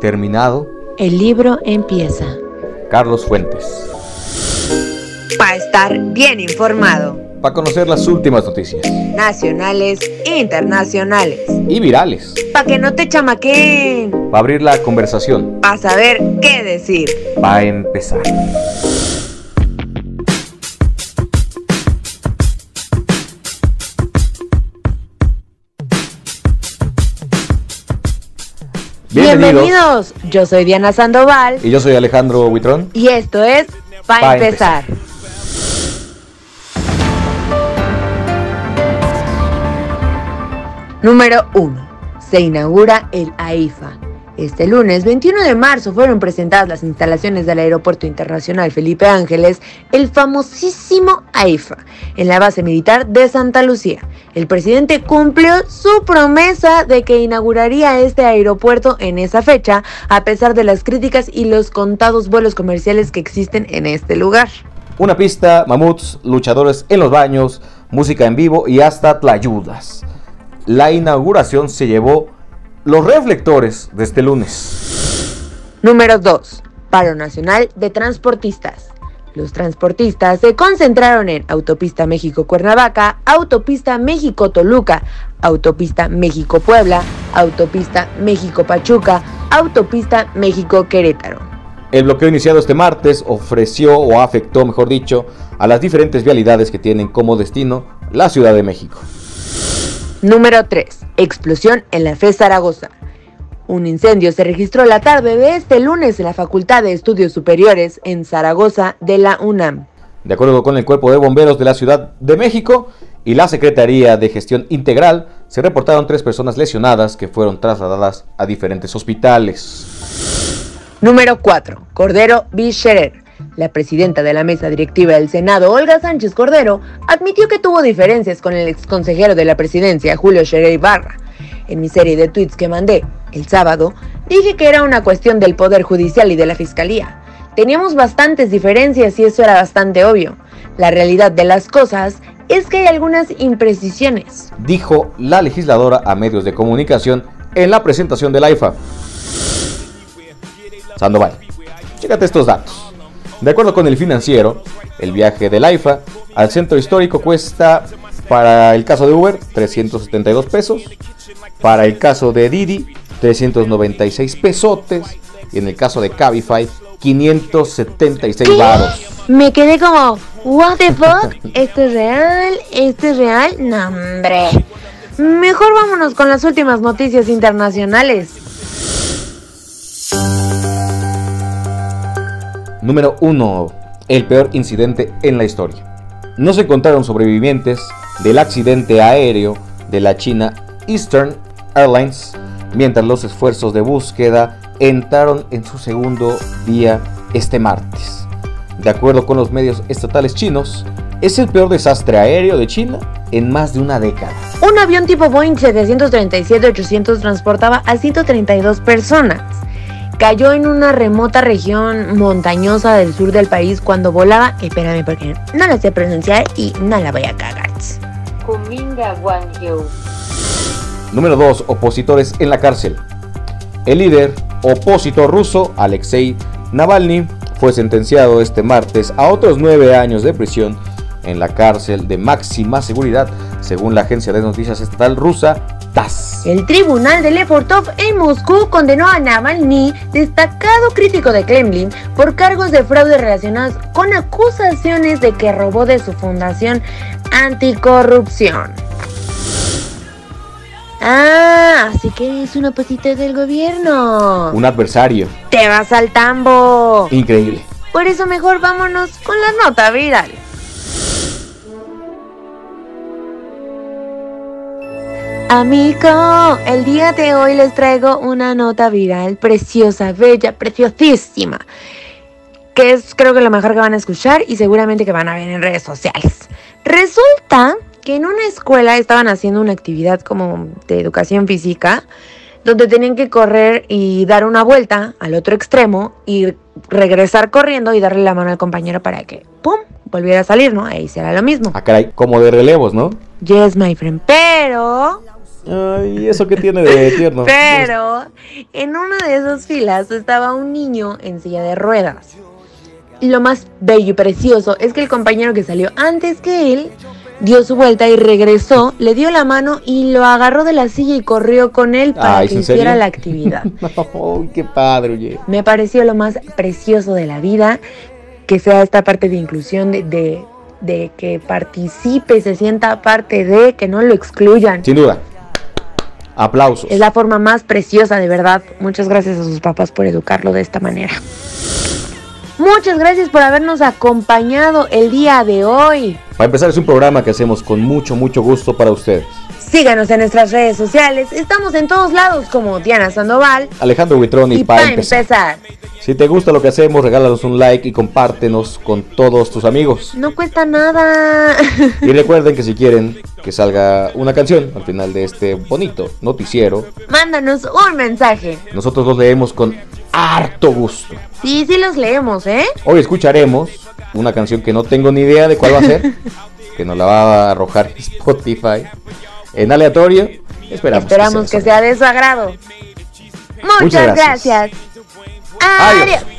Terminado. El libro empieza. Carlos Fuentes. Para estar bien informado. Para conocer las últimas noticias. Nacionales, internacionales. Y virales. Para que no te chamaquen. Para abrir la conversación. Para saber qué decir. Para empezar. Bienvenidos. Yo soy Diana Sandoval. Y yo soy Alejandro Huitrón. Y esto es Pa, Pa empezar. Número 1. Se inaugura el AIFA. Este lunes 21 de marzo fueron presentadas las instalaciones del Aeropuerto Internacional Felipe Ángeles, el famosísimo AIFA, en la base militar de Santa Lucía. El presidente cumplió su promesa de que inauguraría este aeropuerto en esa fecha, a pesar de las críticas y los contados vuelos comerciales que existen en este lugar. Una pista, mamuts, luchadores en los baños, música en vivo y hasta tlayudas. La inauguración se llevó los reflectores de este lunes. Número 2. Paro Nacional de Transportistas. Los transportistas se concentraron en Autopista México-Cuernavaca, Autopista México-Toluca, Autopista México-Puebla, Autopista México-Pachuca, Autopista México-Querétaro. El bloqueo iniciado este martes ofreció o afectó, mejor dicho, a las diferentes vialidades que tienen como destino la Ciudad de México. Número 3. Explosión en la FE Zaragoza. Un incendio se registró la tarde de este lunes en la Facultad de Estudios Superiores en Zaragoza de la UNAM. De acuerdo con el Cuerpo de Bomberos de la Ciudad de México y la Secretaría de Gestión Integral, se reportaron tres personas lesionadas que fueron trasladadas a diferentes hospitales. Número 4. Cordero Bicherer. La presidenta de la mesa directiva del Senado, Olga Sánchez Cordero, admitió que tuvo diferencias con el exconsejero de la presidencia, Julio Scherer Ibarra. En mi serie de tweets que mandé el sábado, dije que era una cuestión del Poder Judicial y de la Fiscalía. Teníamos bastantes diferencias y eso era bastante obvio. La realidad de las cosas es que hay algunas imprecisiones. Dijo la legisladora a medios de comunicación en la presentación del AIFA. Sandoval, chécate estos datos. De acuerdo con el financiero, el viaje del AIFA al centro histórico cuesta, para el caso de Uber, 372 pesos. Para el caso de Didi, 396 pesotes. Y en el caso de Cabify, 576 varos. Me quedé como, what the fuck, ¿esto es real? ¿Esto es real? No, hombre. Mejor vámonos con las últimas noticias internacionales. Número 1. El peor incidente en la historia. No se encontraron sobrevivientes del accidente aéreo de la China Eastern Airlines, mientras los esfuerzos de búsqueda entraron en su segundo día este martes. De acuerdo con los medios estatales chinos, es el peor desastre aéreo de China en más de una década. Un avión tipo Boeing 737-800 transportaba a 132 personas. Cayó en una remota región montañosa del sur del país cuando volaba. Espérame porque no la sé pronunciar y no la voy a cagar. Kuminga Wangyu. Número 2. Opositores en la cárcel. El líder opositor ruso, Alexei Navalny, fue sentenciado este martes a otros nueve años de prisión en la cárcel de máxima seguridad, según la agencia de noticias estatal rusa El tribunal de Lefortov en Moscú condenó a Navalny, destacado crítico de Kremlin, por cargos de fraude relacionados con acusaciones de que robó de su fundación anticorrupción. Ah, así que es un opositor del gobierno. Un adversario. Te vas al tambo. Increíble. Por eso mejor vámonos con la nota viral. Amigo, el día de hoy les traigo una nota viral preciosa, bella, preciosísima, que es creo que lo mejor que van a escuchar y seguramente que van a ver en redes sociales. Resulta que en una escuela estaban haciendo una actividad como de educación física, donde tenían que correr y dar una vuelta al otro extremo y regresar corriendo y darle la mano al compañero para que, ¡pum!, volviera a salir, ¿no? Ahí será lo mismo. Ah, caray, como de relevos, ¿no? Yes, my friend. Pero, Ay, ¿eso qué tiene de tierno? pero, en una de esas filas estaba un niño en silla de ruedas. Y lo más bello y precioso es que el compañero que salió antes que él dio su vuelta y regresó, le dio la mano y lo agarró de la silla y corrió con él para Ay, que ¿en hiciera serio? la actividad. Ay, qué padre, oye. Me pareció lo más precioso de la vida que sea esta parte de inclusión, de, de, de que participe, se sienta parte de, que no lo excluyan. Sin duda. Aplausos. Es la forma más preciosa, de verdad. Muchas gracias a sus papás por educarlo de esta manera. Muchas gracias por habernos acompañado el día de hoy. Para empezar, es un programa que hacemos con mucho, mucho gusto para ustedes. Síganos en nuestras redes sociales. Estamos en todos lados como Diana Sandoval. Alejandro Buitrón y, Y para empezar, Si te gusta lo que hacemos, regálanos un like y compártenos con todos tus amigos. no cuesta nada. Y recuerden que si quieren que salga una canción al final de este bonito noticiero, Mándanos un mensaje. nosotros los leemos con harto gusto. Sí, sí los leemos, ¿eh? Hoy escucharemos una canción que no tengo ni idea de cuál va a ser, que nos la va a arrojar Spotify en aleatorio. Esperamos, Esperamos que sea de su agrado. Muchas, Muchas gracias. gracias. Adiós. Adiós.